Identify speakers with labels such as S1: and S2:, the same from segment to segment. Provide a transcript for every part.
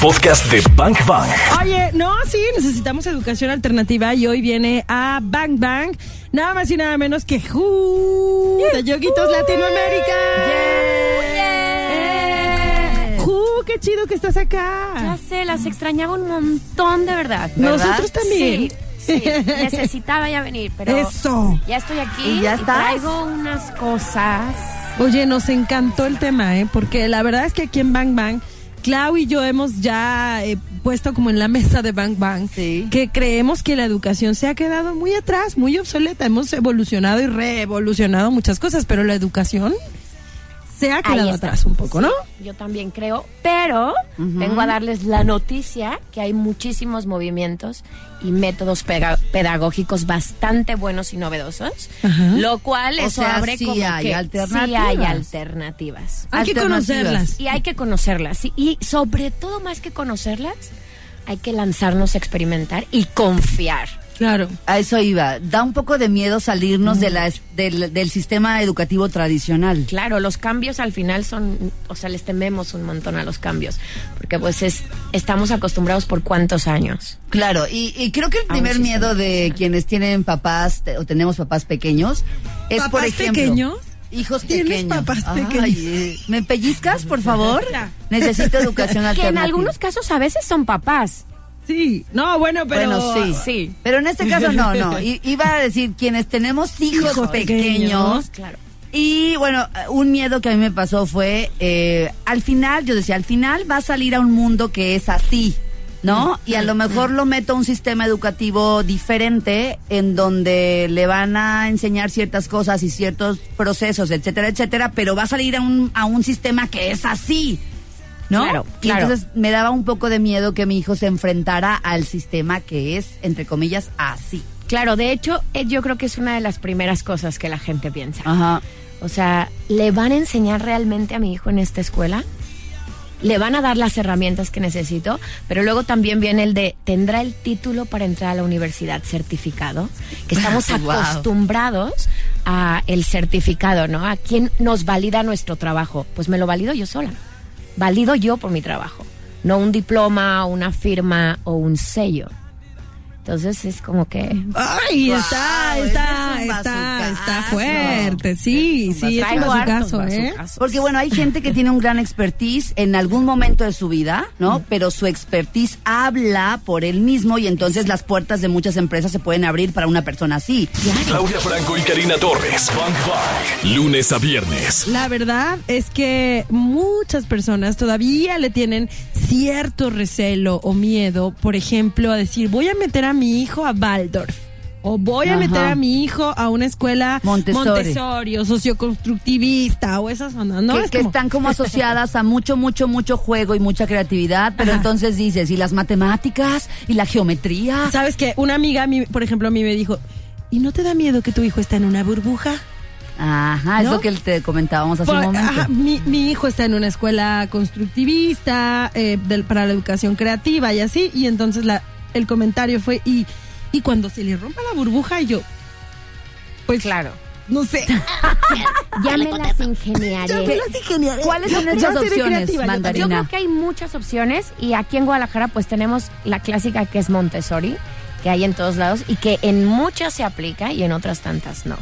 S1: podcast de Bang Bang.
S2: Oye, no, sí, necesitamos educación alternativa y hoy viene a Bang Bang, nada más y nada menos que Ju de Yoguitos Latinoamérica. Eh, Ju, qué chido que estás acá.
S3: Ya sé, las extrañaba un montón de verdad. ¿verdad?
S2: Nosotros también.
S3: Sí, sí, necesitaba ya venir, pero
S2: Eso.
S3: ya estoy aquí
S4: ¿Y ya estás?
S3: traigo unas cosas.
S2: Oye, nos encantó el tema, ¿eh? Porque la verdad es que aquí en Bang Bang, Clau y yo hemos ya eh, puesto como en la mesa de Bang Bang
S4: Sí.
S2: que creemos que la educación se ha quedado muy atrás, muy obsoleta. Hemos evolucionado y reevolucionado muchas cosas, pero la educación se ha quedado atrás un poco, ¿no?
S3: Yo también creo, pero vengo a darles la noticia que hay muchísimos movimientos y métodos pedagógicos bastante buenos y novedosos, lo cual eso abre
S4: sí
S3: como
S4: hay
S3: que
S4: alternativas.
S3: sí hay alternativas.
S2: Hay que conocerlas.
S3: Y hay que conocerlas. Y sobre todo, más que conocerlas, hay que lanzarnos a experimentar y confiar.
S2: Claro.
S4: A eso iba. Da un poco de miedo salirnos
S2: Mm.
S4: de la, es- del, del sistema educativo tradicional.
S3: Claro, los cambios al final son, o sea, les tememos un montón a los cambios, porque pues es, estamos acostumbrados por cuántos años.
S4: Claro, y, y creo que el primer miedo de quienes tienen papás te- o tenemos papás pequeños es, por
S2: ¿Papás
S4: ejemplo,
S2: pequeños?
S4: hijos
S2: ¿Tienes
S4: pequeños.
S2: papás
S4: Ay,
S2: pequeños?
S4: ¿Me pellizcas, por favor? Necesito educación
S3: Que en algunos casos a veces son papás.
S2: Sí. No, bueno, pero.
S4: Bueno, sí.
S3: Sí.
S4: Pero en este caso no, no. I- iba a decir quienes tenemos hijos,
S2: Hijos
S4: pequeños.
S2: pequeños.
S3: Claro.
S4: Y bueno, un miedo que a mí me pasó fue, eh, al final, yo decía, al final va a salir a un mundo que es así, ¿no? Y a lo mejor lo meto a un sistema educativo diferente en donde le van a enseñar ciertas cosas y ciertos procesos, etcétera, etcétera, pero va a salir a un, a un sistema que es así. ¿No?
S3: Claro,
S4: Y
S3: claro.
S4: entonces me daba un poco de miedo que mi hijo se enfrentara al sistema que es, entre comillas, así.
S3: Claro, de hecho, eh, yo creo que es una de las primeras cosas que la gente piensa.
S4: Ajá.
S3: O sea, ¿le van a enseñar realmente a mi hijo en esta escuela? Le van a dar las herramientas que necesito, pero luego también viene el de, ¿tendrá el título para entrar a la universidad certificado? Que estamos
S4: Wow.
S3: acostumbrados a el certificado, ¿no? ¿A quién nos valida nuestro trabajo? Pues me lo valido yo sola. Valido yo por mi trabajo, no un diploma, una firma o un sello. Entonces es como que...
S2: Ay, está, está,
S4: es un
S2: está, fuerte. Sí,
S4: es
S2: sí, es un bazucazo, ¿eh?
S4: Porque bueno, hay gente que tiene un gran expertise en algún momento de su vida, ¿no? Pero su expertise habla por él mismo y entonces las puertas de muchas empresas se pueden abrir para una persona así.
S1: Claudia Franco y Karina Torres. Bang Bang. Lunes a viernes.
S2: La verdad es que muchas personas todavía le tienen cierto recelo o miedo, por ejemplo, a decir, voy a meter a mi hijo a Waldorf. O voy a
S4: Ajá.
S2: meter a mi hijo a una escuela
S4: Montessori.
S2: Montessori o socioconstructivista o esas ondas, ¿no?
S4: que,
S2: Es
S4: que
S2: como-
S4: están como asociadas a mucho, mucho, mucho juego y mucha creatividad, pero
S2: Ajá.
S4: entonces dices, ¿y las matemáticas? ¿Y la geometría?
S2: ¿Sabes qué? Una amiga, a mí, por ejemplo, a mí me dijo, ¿y no te da miedo que tu hijo está en una burbuja?
S4: Ajá, es
S2: ¿No?
S4: lo que te comentábamos hace
S2: Por-
S4: un momento.
S2: ajá, mi, mi hijo está en una escuela constructivista eh, del- para la educación creativa y así, y entonces la, el comentario fue, y, y cuando se le rompa la burbuja, y yo, pues
S3: Claro.
S2: no sé.
S3: Ya me las ingeniaré.
S4: ¿Cuáles son
S2: Ya
S4: estas
S2: seré
S4: opciones,
S2: creativa, yo-
S4: mandarina?
S3: Yo creo que hay muchas opciones y aquí en Guadalajara pues tenemos la clásica que es Montessori, que hay en todos lados y que en muchas se aplica y en otras tantas no.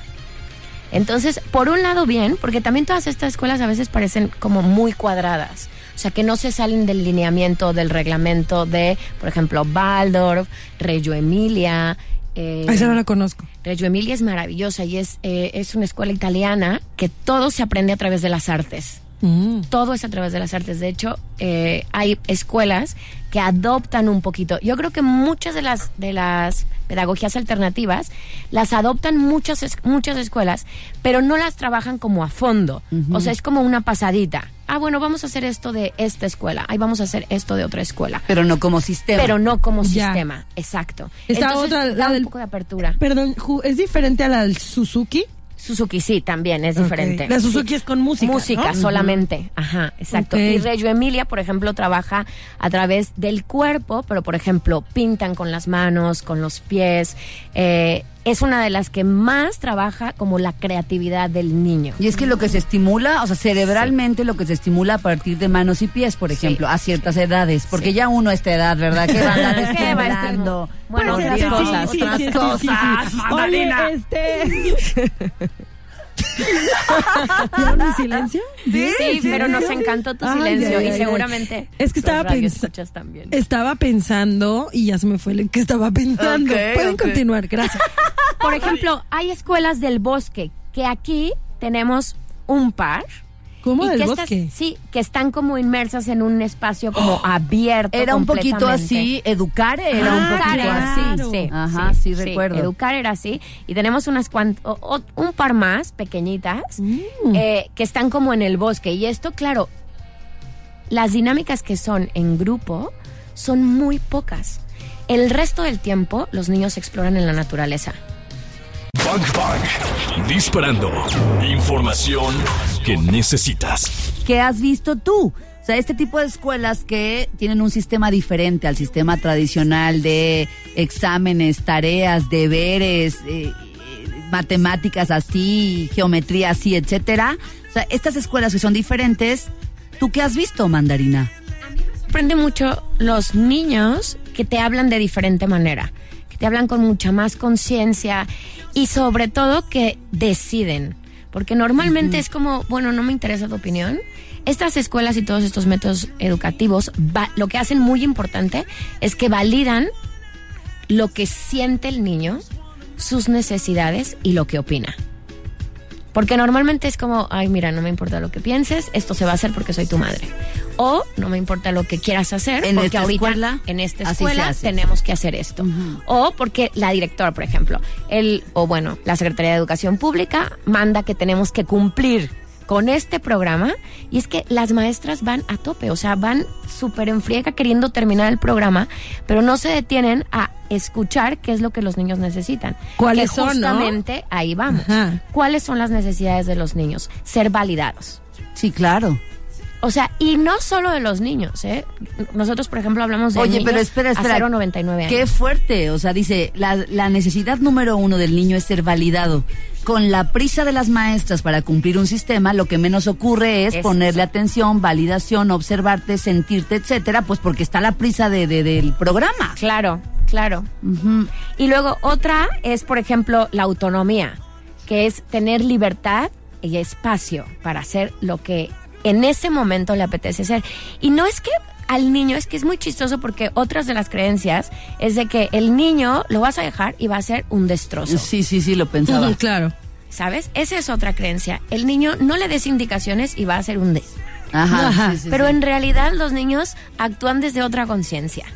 S3: Entonces, por un lado bien, porque también todas estas escuelas a veces parecen como muy cuadradas. O sea, que no se salen del lineamiento, del reglamento de, por ejemplo, Waldorf, Reggio Emilia. eh,
S2: esa no la conozco.
S3: Reggio Emilia es maravillosa y es, eh, es una escuela italiana que todo se aprende a través de las artes
S2: Mm.
S3: todo es a través de las artes. De hecho, eh, hay escuelas que adoptan un poquito. Yo creo que muchas de las de las pedagogías alternativas las adoptan muchas es- muchas escuelas, pero no las trabajan como a fondo. O sea, es como una pasadita. Ah, bueno, vamos a hacer esto de esta escuela. Ahí vamos a hacer esto de otra escuela.
S4: Pero no como sistema.
S3: Pero no como
S2: Ya.
S3: sistema, exacto.
S2: Esta
S3: Entonces,
S2: otra,
S3: da
S2: la
S3: un poco de apertura.
S2: Perdón, ¿es diferente a la del Suzuki?
S3: Suzuki sí, también es diferente.
S2: La Suzuki es con música,
S3: Música
S2: ¿no?
S3: solamente, ajá, exacto. Y Reggio Emilia, por ejemplo, trabaja a través del cuerpo, pero por ejemplo, pintan con las manos, con los pies. eh, es una de las que más trabaja como la creatividad del niño.
S4: Y es que lo que se estimula, o sea, cerebralmente lo que se estimula a partir de manos y pies, por ejemplo, a ciertas edades, porque ya uno a esta edad, ¿verdad? Que va a andar
S3: ¿Qué va a
S4: estimulando.
S3: Bueno,
S4: otras cosas, otras cosas.
S2: Oye, este... ¿Vieron mi silencio?
S3: Sí,
S4: sí,
S3: pero
S4: sí.
S3: nos encantó tu
S2: Ay,
S3: silencio
S2: ay,
S3: y
S2: ay,
S3: seguramente
S2: Es que estaba pens-
S3: radioescuchas también.
S2: Estaba pensando y ya se me fue el que estaba pensando. Pueden continuar, gracias.
S3: Por ejemplo, hay escuelas del bosque que aquí tenemos un par.
S2: ¿Cómo
S3: y
S2: del
S3: que estas-
S2: bosque?
S3: sí, que están como inmersas en un espacio como abierto.
S4: Era un poquito así, educar era un
S2: Ah,
S4: poquito
S2: claro.
S4: así.
S3: sí,
S4: Ajá, sí, recuerdo.
S3: Educar era así. Y tenemos unas cuant- o- o- un par más pequeñitas
S2: Mm.
S3: eh, que están como en el bosque. Y esto, claro, las dinámicas que son en grupo son muy pocas. El resto del tiempo los niños exploran en la naturaleza.
S1: Bang Bang. Disparando. Información que necesitas.
S4: ¿Qué has visto tú? O sea, este tipo de escuelas que tienen un sistema diferente al sistema tradicional de exámenes, tareas, deberes, eh, eh, matemáticas así, geometría así, etcétera. O sea, estas escuelas que son diferentes, ¿tú qué has visto, Mandarina?
S3: sorprende mucho los niños que te hablan de diferente manera, te hablan con mucha más conciencia y sobre todo que deciden. Porque normalmente es como, bueno, no me interesa tu opinión. Estas escuelas y todos estos métodos educativos, va- lo que hacen muy importante es que validan lo que siente el niño, sus necesidades y lo que opina. Porque normalmente es como, ay, mira, no me importa lo que pienses, esto se va a hacer porque soy tu madre. O no me importa lo que quieras hacer,
S4: En
S3: porque ahorita
S4: escuela,
S3: en esta escuela tenemos que hacer esto. O porque la directora, por ejemplo, el, o bueno, la Secretaría de Educación Pública manda que tenemos que cumplir con este programa y es que las maestras van a tope, o sea, van súper en friega queriendo terminar el programa, pero no se detienen a escuchar qué es lo que los niños necesitan.
S2: ¿Cuáles
S3: que
S2: son, no?
S3: justamente ahí vamos.
S2: Ajá.
S3: ¿Cuáles son las necesidades de los niños? Ser validados.
S4: Sí, claro.
S3: O sea, y no solo de los niños, ¿eh? Nosotros, por ejemplo, hablamos de
S4: Oye,
S3: niños
S4: pero espera, espera.
S3: a 0,99 años.
S4: Qué fuerte. O sea, dice, la, la necesidad número uno del niño es ser validado. Con la prisa de las maestras para cumplir un sistema, lo que menos ocurre es
S3: Es
S4: ponerle
S3: eso.
S4: atención, validación, observarte, sentirte, etcétera, pues porque está la prisa de, de- del programa.
S3: Claro, claro. Y luego otra es, por ejemplo, la autonomía, que es tener libertad y espacio para hacer lo que en ese momento le apetece hacer. Y no es que al niño, es que es muy chistoso porque otras de las creencias es de que el niño lo vas a dejar y va a ser un destrozo.
S4: Sí, sí, sí, lo pensaba.
S2: Ujú, claro.
S3: ¿Sabes? Esa es otra creencia. El niño no le des indicaciones y va a ser un des.
S4: Ajá.
S2: Ajá.
S4: sí, sí,
S3: Pero
S4: sí.
S3: en realidad los niños actúan desde otra conciencia.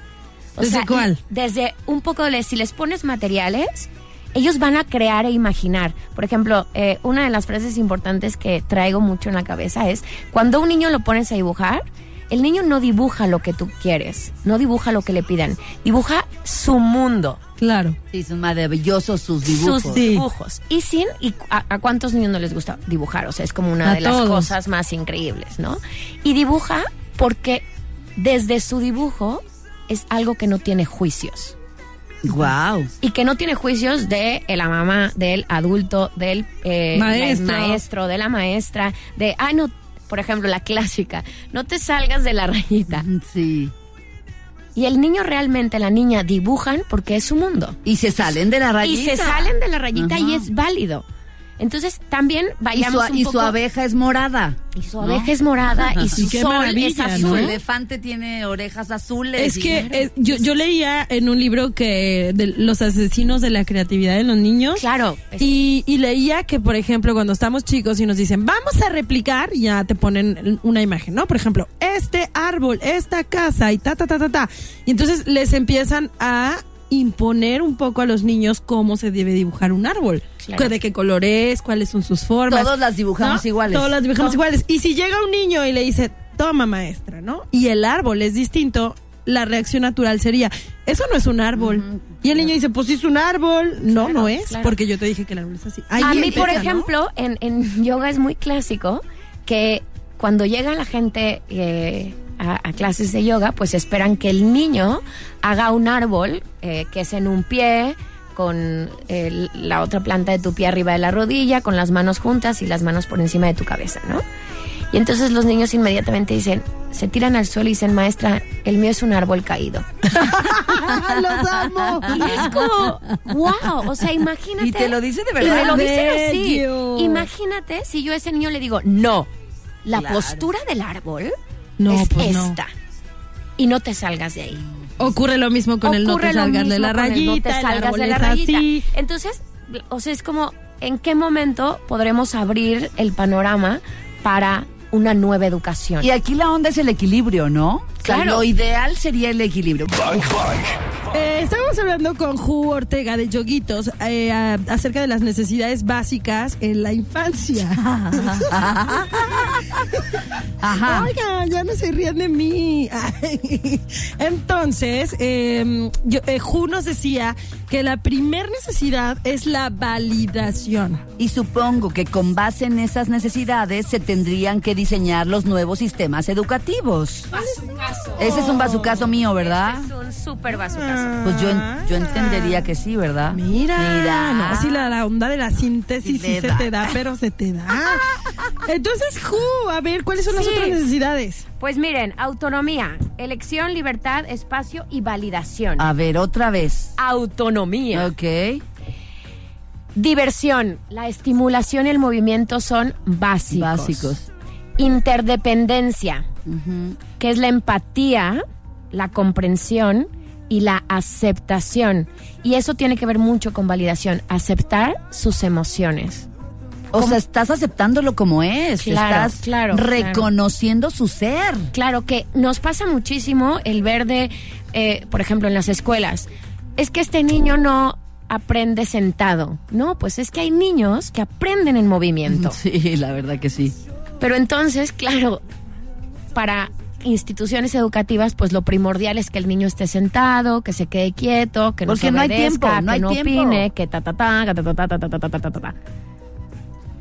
S2: ¿Desde
S3: sea,
S2: cuál?
S3: Desde un poco de, si les pones materiales, ellos van a crear e imaginar. Por ejemplo, eh, una de las frases importantes que traigo mucho en la cabeza es, cuando un niño lo pones a dibujar, el niño no dibuja lo que tú quieres, no dibuja lo que le pidan, dibuja su mundo.
S2: Claro.
S4: Sí, son maravillosos sus dibujos.
S3: Sus
S2: Sí.
S3: dibujos. Y sin, y a, a cuántos niños no les gusta dibujar? O sea, es como una
S2: A
S3: de las cosas más increíbles, ¿no? Y dibuja porque desde su dibujo es algo que no tiene juicios.
S4: Wow.
S3: Y que no tiene juicios de la mamá, del adulto, del eh,
S2: Maestro.
S3: de la maestra, de, ah, no, por ejemplo, la clásica, no te salgas de la rayita.
S4: Sí.
S3: Y el niño realmente, la niña, dibujan porque es su mundo.
S4: Y se salen de la rayita.
S3: Y se salen de la rayita y es válido. Entonces también
S4: Y
S3: vayamos
S4: su,
S3: un
S4: y
S3: poco-
S4: su abeja es morada.
S3: y su
S4: ¿no?
S3: abeja es morada y su
S2: Y
S3: sol es
S2: ¿no?
S4: Su
S3: azul.
S4: elefante tiene orejas azules.
S2: Es
S4: y-
S2: que eh, yo, yo leía en un libro que de los asesinos de la creatividad de los niños.
S3: Claro. es-
S2: Y, y leía que, por ejemplo, cuando estamos chicos y nos dicen, vamos a replicar, ya te ponen una imagen, ¿no? Por ejemplo, este árbol, esta casa y ta, ta, ta, ta, ta. Y entonces les empiezan a imponer un poco a los niños cómo se debe dibujar un árbol.
S3: Claro.
S2: De qué color es, cuáles son sus formas.
S4: Todos las dibujamos
S2: ¿no?
S4: iguales.
S2: Todos las dibujamos iguales. Y si llega un niño y le dice, toma maestra, ¿no? Y el árbol es distinto, la reacción natural sería, eso no es un árbol. Y el niño dice, pues sí es un árbol. No,
S3: Claro,
S2: no es,
S3: claro.
S2: porque yo te dije que el árbol es así. Ahí
S3: a mí, por ejemplo, en, en yoga es muy clásico que cuando llega la gente eh, a, a clases de yoga, pues esperan que el niño haga un árbol eh, que es en un pie, con el- la otra planta de tu pie arriba de la rodilla, con las manos juntas y las manos por encima de tu cabeza, ¿no? Y entonces los niños inmediatamente dicen, se tiran al suelo y dicen, maestra, el mío es un árbol caído.
S2: ¡Los amo!
S3: Y es como, wow, o sea, imagínate.
S4: Y te lo dice de
S3: Y me
S4: verdad.
S3: lo dicen así. Imagínate si yo a ese niño le digo, no, la
S4: Claro.
S3: postura del árbol
S2: No,
S3: es
S2: pues no.
S3: esta. Y no te salgas de ahí.
S2: Ocurre lo mismo con el no te salgas de la rayita,
S3: no te
S2: el
S3: salgas
S2: árbol
S3: de la
S2: es
S3: rayita.
S2: así.
S3: Entonces, o sea, es como, ¿en qué momento podremos abrir el panorama para una nueva educación?
S4: Y aquí la onda es el equilibrio, ¿no? O sea,
S3: Claro.
S4: lo ideal sería el equilibrio.
S1: Bang Bang.
S2: Eh, estábamos hablando con Ju Ortega de Yoguitos eh, a- acerca de las necesidades básicas en la infancia.
S4: Ajá.
S2: Oigan, ya no se rían de mí. Entonces, eh, yo- eh, Ju nos decía que la primer necesidad es la validación.
S4: Y supongo que con base en esas necesidades se tendrían que diseñar los nuevos sistemas educativos. Ese es un bazucazo mío, ¿verdad?
S3: Es un súper bazucazo.
S4: Pues yo, en- yo entendería que sí, ¿verdad?
S2: Mira,
S4: Mira.
S2: no, sí, la, la onda de la síntesis
S4: Sí
S2: se
S4: da.
S2: te da, pero se te da. Entonces, Ju, a ver, ¿cuáles son las otras necesidades?
S3: Pues miren, autonomía, elección, libertad, espacio y validación.
S4: A ver, otra vez.
S3: Autonomía.
S4: Ok.
S3: Diversión, la estimulación y el movimiento son básicos.
S4: Básicos.
S3: Interdependencia, que es la empatía, la comprensión y la aceptación. Y eso tiene que ver mucho con validación, aceptar sus emociones.
S4: O sea, estás aceptándolo como es.
S3: Claro,
S4: estás
S3: claro,
S4: reconociendo su ser.
S3: Claro que nos pasa muchísimo el ver de, eh, por ejemplo, en las escuelas, es que este niño no aprende sentado. No, pues es que hay niños que aprenden en movimiento.
S4: Sí, la verdad que sí.
S3: Pero entonces, claro, para instituciones educativas, pues lo primordial es que el niño esté sentado, que se quede quieto, que no
S4: Porque
S3: se
S4: no hay tiempo, no
S3: que
S4: hay
S3: no
S4: tiempo.
S3: opine, que ta ta ta, ta ta ta ta ta ta ta ta.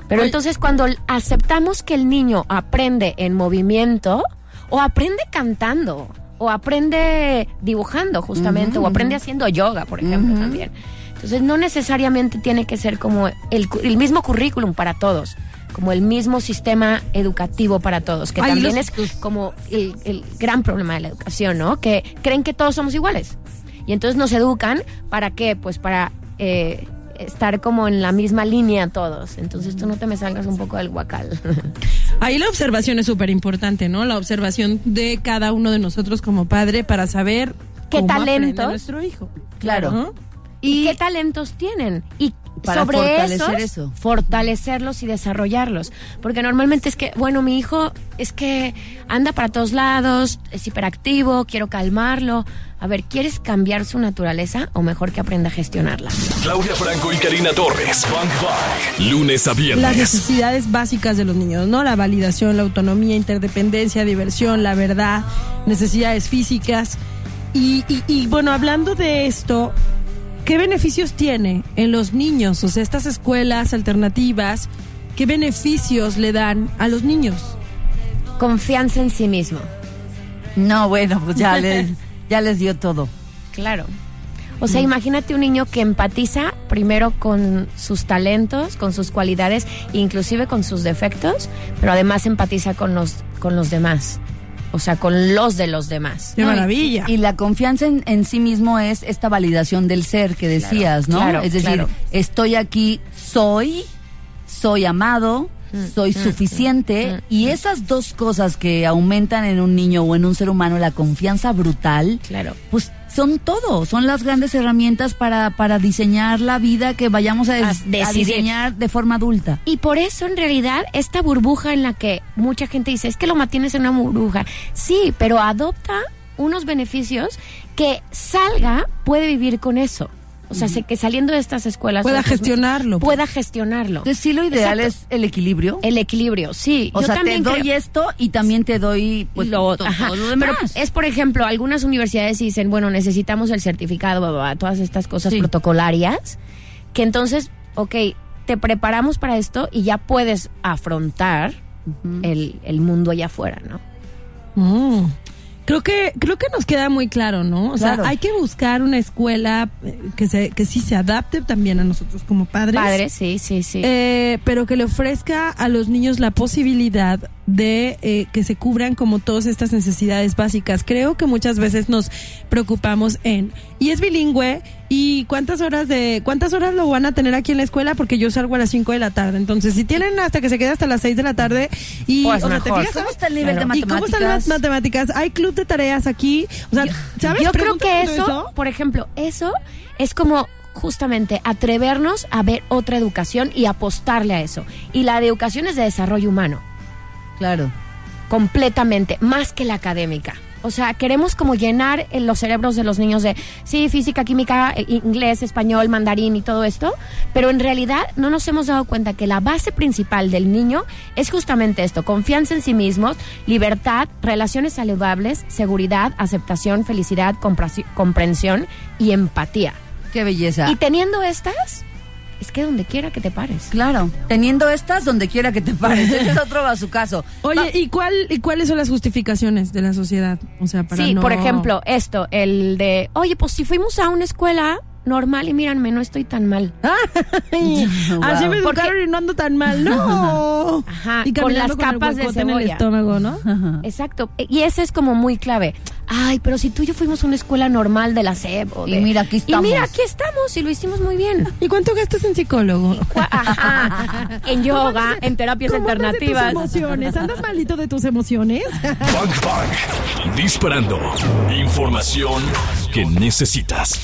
S3: Pero
S2: Oye.
S3: entonces cuando aceptamos que el niño aprende en movimiento o aprende cantando o aprende dibujando justamente o aprende haciendo yoga, por ejemplo, también. Entonces no necesariamente tiene que ser como el, el mismo currículum para todos, como el mismo sistema educativo para todos, que
S2: Ay,
S3: también
S2: los-
S3: es como el, el gran problema de la educación, ¿no? Que creen que todos somos iguales. Y entonces nos educan para qué? Pues para eh, estar como en la misma línea todos. Entonces tú no te me salgas un poco del guacal.
S2: Ahí la observación es súper importante, ¿no? La observación de cada uno de nosotros como padre para saber
S3: ¿Qué
S2: cómo
S3: talentos?
S2: nuestro hijo.
S4: Claro.
S2: ¿No?
S3: ¿Y qué talentos tienen? Y
S4: Para
S3: sobre
S4: fortalecer
S3: esos,
S4: eso.
S3: fortalecerlos y desarrollarlos. Porque normalmente es que, bueno, mi hijo es que anda para todos lados, es hiperactivo, quiero calmarlo. A ver, ¿quieres cambiar su naturaleza o mejor que aprenda a gestionarla?
S1: Claudia Franco y Karina Torres. Bang Bang. Lunes a
S2: Las
S1: viernes.
S2: necesidades básicas de los niños, ¿no? La validación, la autonomía, interdependencia, diversión, la verdad, necesidades físicas. Y, y- y, bueno, hablando de esto, ¿qué beneficios tiene en los niños? O sea, estas escuelas alternativas, ¿qué beneficios le dan a los niños?
S3: Confianza en sí mismo.
S4: No, bueno, pues ya les, ya les dio todo.
S3: Claro. O sea, imagínate un niño que empatiza primero con sus talentos, con sus cualidades, inclusive con sus defectos, pero además empatiza con los, con los demás. O sea, con los de los demás.
S2: ¡Qué
S4: No,
S2: maravilla!
S4: Y, la confianza en, en sí mismo es esta validación del ser que decías, ¿no?
S3: claro,
S4: es decir,
S3: claro.
S4: estoy aquí, soy, soy amado, soy suficiente.
S3: mm,
S4: y esas dos cosas que aumentan en un niño o en un ser humano la confianza brutal,
S3: Claro.
S4: pues son todo, son las grandes herramientas para, para diseñar la vida que vayamos a, des-
S3: A
S4: a diseñar de forma adulta.
S3: Y por eso en realidad esta burbuja en la que mucha gente dice, es que lo mantienes en una burbuja. Sí, pero adopta unos beneficios que salga, puede vivir con eso. O sea, sé que saliendo de estas escuelas...
S2: Pueda
S3: estos-
S2: gestionarlo.
S3: Pueda gestionarlo.
S4: Entonces sí lo ideal
S3: Exacto.
S4: es el equilibrio.
S3: El equilibrio, sí.
S4: o
S3: Yo
S4: sea, te
S3: también
S4: doy
S3: creo-
S4: esto y también te doy pues,
S3: lo,
S4: to-
S3: ajá.
S4: todo lo demás.
S3: Pero es, por ejemplo, algunas universidades dicen, bueno, necesitamos el certificado, bla, bla, bla, todas estas cosas
S4: Sí.
S3: protocolarias, que entonces, ok, te preparamos para esto y ya puedes afrontar el, el mundo allá afuera, ¿no?
S2: Mm. Creo que creo que nos queda muy claro, ¿no? O sea, hay que buscar una escuela eh, que se que sí se adapte también a nosotros como padres.
S3: Padre, sí, sí, sí.
S2: Eh, pero que le ofrezca a los niños la posibilidad de eh, que se cubran como todas estas necesidades básicas. Creo que muchas veces nos preocupamos en y es bilingüe y cuántas horas de cuántas horas lo van a tener aquí en la escuela porque yo salgo a las 5 de la tarde. Entonces, si tienen hasta que se quede hasta las 6 de la tarde y
S3: Pues
S2: o sea, ¿te
S3: mejor.
S2: fijas?
S4: ¿Cómo está el nivel
S3: Claro.
S4: de
S2: ¿Y cómo están las
S4: matemáticas?
S2: matemáticas? Hay club de tareas aquí. O sea, ¿sabes?
S3: Yo creo que
S2: Pregúntame
S3: eso, por ejemplo, eso es como justamente atrevernos a ver otra educación y apostarle a eso. Y la de educación es de desarrollo humano,
S4: Claro.
S3: completamente, más que la académica. O sea, queremos como llenar en los cerebros de los niños de, sí, física, química, eh, inglés, español, mandarín y todo esto, pero en realidad no nos hemos dado cuenta que la base principal del niño es justamente esto, confianza en sí mismos, libertad, relaciones saludables, seguridad, aceptación, felicidad, comprensión y empatía.
S4: Qué belleza.
S3: Y teniendo estas, es que donde quiera que te pares.
S4: Claro, teniendo estas donde quiera que te pares. Ese es otro a su caso.
S2: Oye, ¿y cuál y cuáles son las justificaciones de la sociedad? O sea, para
S3: Sí,
S2: no-
S3: por ejemplo, esto, el de, oye, pues si fuimos a una escuela normal y míranme, no estoy tan mal.
S2: Ay,
S4: Wow.
S2: Así me
S3: Porque-
S2: educaron y no ando tan mal, no.
S3: Ajá,
S2: y
S3: con las capas de
S2: huecote en el
S3: cebolla.
S2: estómago, ¿no?
S3: Exacto. Y ese es como muy clave. Ay, pero si tú y yo fuimos a una escuela normal de la SEP o
S4: Y mira, aquí estamos.
S3: Y mira, aquí estamos y lo hicimos muy bien.
S2: ¿Y cuánto gastas en psicólogo?
S3: Ajá. En yoga, en terapias
S2: ¿Cómo andas de
S3: alternativas.
S2: tus emociones? ¿Andas malito de tus emociones?
S1: Bang Bang. Disparando. Información que necesitas.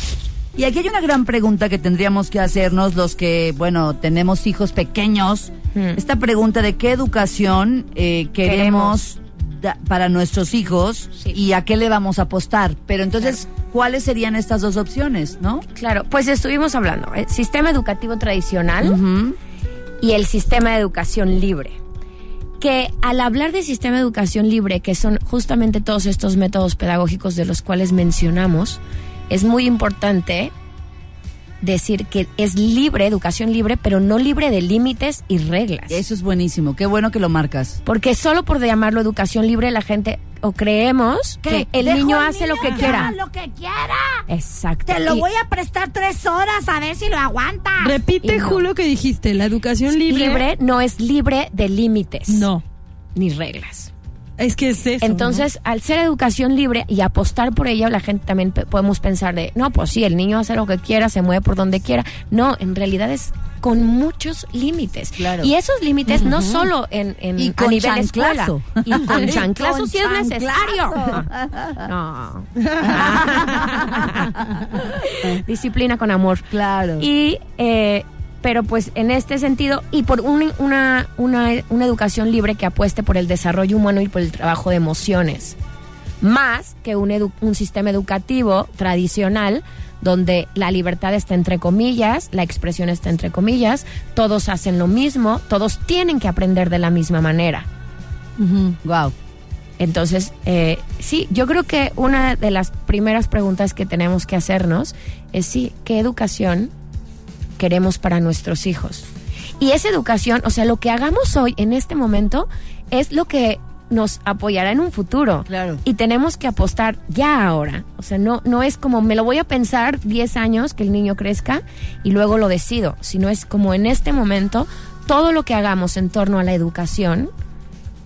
S4: Y aquí hay una gran pregunta que tendríamos que hacernos los que, bueno, tenemos hijos pequeños.
S3: Mm.
S4: Esta pregunta de qué educación eh, queremos, da- para nuestros hijos
S3: Sí.
S4: y a qué le vamos a apostar. Pero entonces, ¿cuáles serían estas dos opciones, no?
S3: Claro, pues estuvimos hablando. El sistema educativo tradicional y el sistema de educación libre. Que al hablar de sistema de educación libre, que son justamente todos estos métodos pedagógicos de los cuales mencionamos, es muy importante decir que es libre, educación libre, pero no libre de límites y reglas.
S4: Eso es buenísimo. Qué bueno que lo marcas.
S3: Porque solo por llamarlo educación libre la gente o creemos que el niño hace lo que quiera.
S5: lo que quiera.
S3: Exacto.
S5: Te lo
S3: Y-
S5: voy a prestar tres horas a ver si lo aguantas.
S2: Repite,
S3: no.
S2: Julio, que dijiste. La educación libre.
S3: libre no es libre de límites
S2: No.
S3: ni reglas.
S2: Es que es eso.
S3: Entonces, al ser educación libre y apostar por ella, la gente también podemos pensar de, no, pues sí, el niño hace lo que quiera, se mueve por donde quiera. No, en realidad es con muchos límites.
S4: Claro.
S3: Y esos límites no solo en, en
S4: Y
S3: a nivel
S4: chanclazo.
S3: escuela. Y con
S4: Y
S3: chanclazo
S4: con
S3: si es necesario. No. Disciplina con amor.
S4: Claro.
S3: Y, eh, pero pues en este sentido, y por un- una, una, una educación libre que apueste por el desarrollo humano y por el trabajo de emociones, más que un, edu- un sistema educativo tradicional donde la libertad está entre comillas, la expresión está entre comillas, todos hacen lo mismo, todos tienen que aprender de la misma manera.
S4: Wow.
S3: Entonces, eh, sí, yo creo que una de las primeras preguntas que tenemos que hacernos es sí, ¿qué educación queremos para nuestros hijos? Y esa educación, o sea, lo que hagamos hoy en este momento es lo que nos apoyará en un futuro.
S4: Claro.
S3: Y tenemos que apostar ya ahora. O sea, no, no es como me lo voy a pensar 10 años que el niño crezca y luego lo decido, sino es como en este momento todo lo que hagamos en torno a la educación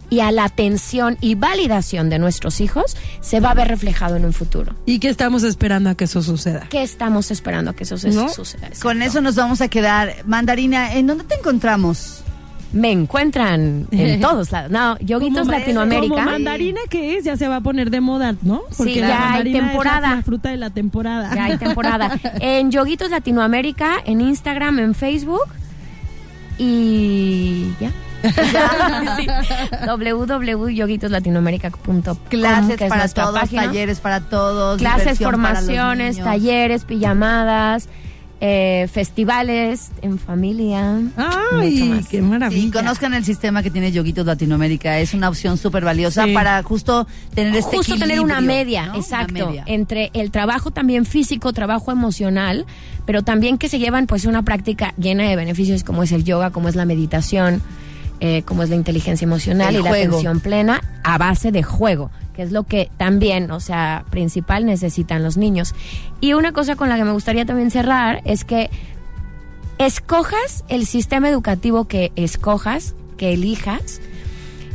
S3: y a la atención y validación de nuestros hijos se va a ver reflejado en un futuro.
S2: ¿Y qué estamos esperando a que eso suceda?
S3: ¿Qué estamos esperando que eso se-
S2: ¿No?
S3: suceda?
S4: Con eso nos vamos a quedar. Mandarina, ¿en dónde te encontramos?
S3: me encuentran en todos lados. No, Yoguitos
S2: Como-
S3: Latinoamérica.
S2: Como mandarina que es, ya se va a poner de moda, ¿no?
S3: Sí,
S2: la
S3: ya hay
S2: mandarina es la-
S3: temporada.
S2: la fruta de la temporada.
S3: Ya hay temporada. En Yoguitos Latinoamérica, en Instagram, en Facebook. Y ya. Sí. www.yoguitoslatinoamerica.com
S4: Clases
S3: que es
S4: para
S3: nuestra
S4: todos,
S3: página.
S4: talleres para todos.
S3: Clases,
S4: diversión para los
S3: formaciones,
S4: niños.
S3: talleres, pijamadas, eh, festivales en familia. mucho
S2: Ay,
S3: más.
S2: qué maravilla.
S4: Sí, conozcan el sistema que tiene Yoguitos Latinoamérica. Es una opción súper valiosa
S2: Sí.
S4: para justo tener este
S3: Justo tener una
S4: equilibrio,
S3: media,
S4: ¿no? Una
S3: exacto,
S4: media.
S3: entre el trabajo también físico, trabajo emocional, pero también que se llevan pues una práctica llena de beneficios como es el yoga, como es la meditación, eh, como es la inteligencia emocional
S4: El
S3: y la atención plena a base de juego, que es lo que también, o sea, principal necesitan los niños. Y una cosa con la que me gustaría también cerrar es que escojas el sistema educativo que escojas, que elijas,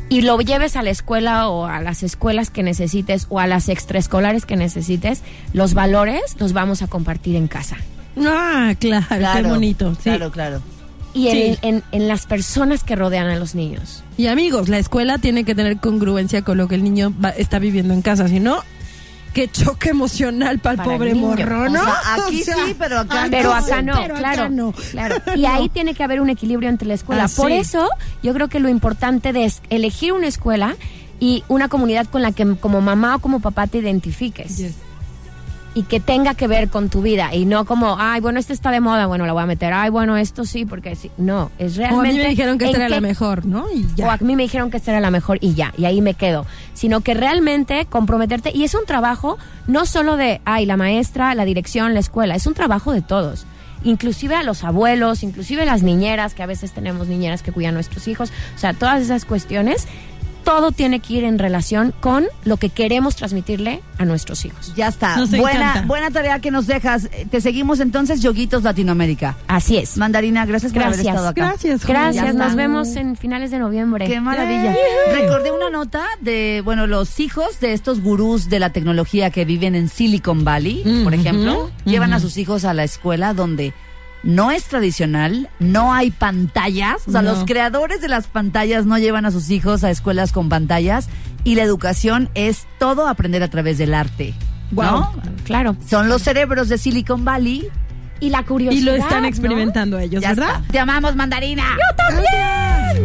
S3: y lo lleves a la escuela o a las escuelas que necesites o a las extraescolares que necesites, los valores los vamos a compartir en casa.
S2: Ah, claro, qué bonito. sí.
S4: Claro, claro.
S3: Y en,
S2: Sí.
S3: en- en las personas que rodean a los niños.
S2: Y amigos, la escuela tiene que tener congruencia con lo que el niño va- está viviendo en casa, si no, qué choque emocional para el
S3: Para el
S2: pobre
S3: niño.
S2: morro,
S4: O
S2: ¿no?
S4: sea, aquí
S2: O sea,
S4: sí, pero acá
S3: Pero
S4: no.
S3: acá no,
S2: pero
S3: claro,
S2: acá no.
S3: claro. Y ahí tiene que haber un equilibrio entre la escuela.
S2: Ah,
S3: Por
S2: sí.
S3: eso, yo creo que lo importante de es elegir una escuela y una comunidad con la que como mamá o como papá te identifiques.
S2: Yes.
S3: Y que tenga que ver con tu vida y no como, ay, bueno, este está de moda, bueno, la voy a meter, ay, bueno, esto sí, porque sí. No, es
S2: O a
S3: realmente.
S2: mí me dijeron que esta era la mejor, ¿no? Y
S3: O a mí me dijeron que esta era la mejor y ya, y ahí me quedo. Sino que realmente comprometerte, y es un trabajo no solo de, ay, la maestra, la dirección, la escuela, es un trabajo de todos. Inclusive a los abuelos, inclusive las niñeras, que a veces tenemos niñeras que cuidan a nuestros hijos, o sea, todas esas cuestiones, todo tiene que ir en relación con lo que queremos transmitirle a nuestros hijos.
S4: Ya está.
S2: Nos
S4: buena,
S2: encanta.
S4: buena tarea que nos dejas. Te seguimos entonces, Yoguitos Latinoamérica.
S3: Así es.
S4: Mandarina, gracias, por haber estado acá.
S2: Gracias, Juan.
S3: Gracias, nos vemos en finales de noviembre.
S4: Qué maravilla. Recordé una nota de, bueno, los hijos de estos gurús de la tecnología que viven en Silicon Valley, por ejemplo, llevan a sus hijos a la escuela donde no es tradicional, no hay pantallas, o sea,
S2: No.
S4: los creadores de las pantallas no llevan a sus hijos a escuelas con pantallas y la educación es todo aprender a través del arte. ¿no?
S3: Claro.
S4: Son los cerebros de Silicon Valley.
S3: Y la curiosidad.
S2: Y lo están
S3: ¿no?
S2: experimentando ellos,
S4: Ya
S2: ¿verdad?
S4: está. Te amamos, Mandarina.